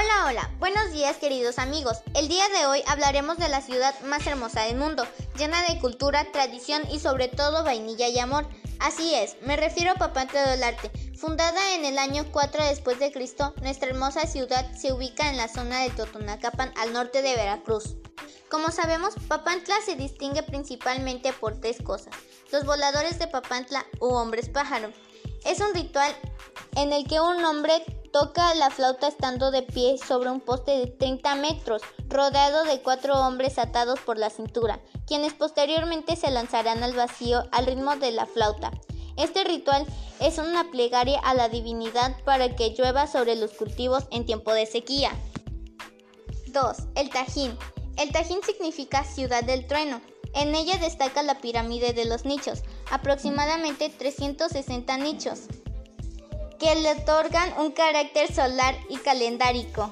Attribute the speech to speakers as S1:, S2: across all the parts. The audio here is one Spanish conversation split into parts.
S1: Hola, hola, buenos días queridos amigos. El día de hoy hablaremos de la ciudad más hermosa del mundo, llena de cultura, tradición y sobre todo vainilla y amor. Así es, me refiero a Papantla del Arte. Fundada en el año 4 después de Cristo, nuestra hermosa ciudad se ubica en la zona de Totonacapan al norte de Veracruz. Como sabemos, Papantla se distingue principalmente por tres cosas. Los voladores de Papantla u hombres pájaro. Es un ritual en el que un hombre toca la flauta estando de pie sobre un poste de 30 metros, rodeado de cuatro hombres atados por la cintura, quienes posteriormente se lanzarán al vacío al ritmo de la flauta. Este ritual es una plegaria a la divinidad para que llueva sobre los cultivos en tiempo de sequía. 2. El Tajín. El Tajín significa ciudad del trueno. En ella destaca la pirámide de los nichos, aproximadamente 360 nichos que le otorgan un carácter solar y calendárico.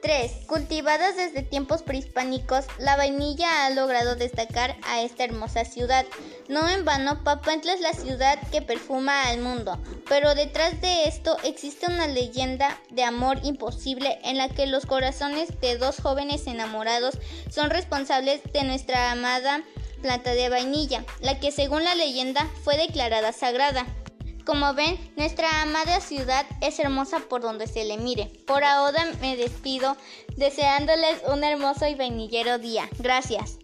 S1: 3. Cultivadas desde tiempos prehispánicos, la vainilla ha logrado destacar a esta hermosa ciudad. No en vano, Papantla es la ciudad que perfuma al mundo, pero detrás de esto existe una leyenda de amor imposible en la que los corazones de dos jóvenes enamorados son responsables de nuestra amada planta de vainilla, la que según la leyenda fue declarada sagrada. Como ven, nuestra amada ciudad es hermosa por donde se le mire. Por ahora me despido deseándoles un hermoso y vainillero día. Gracias.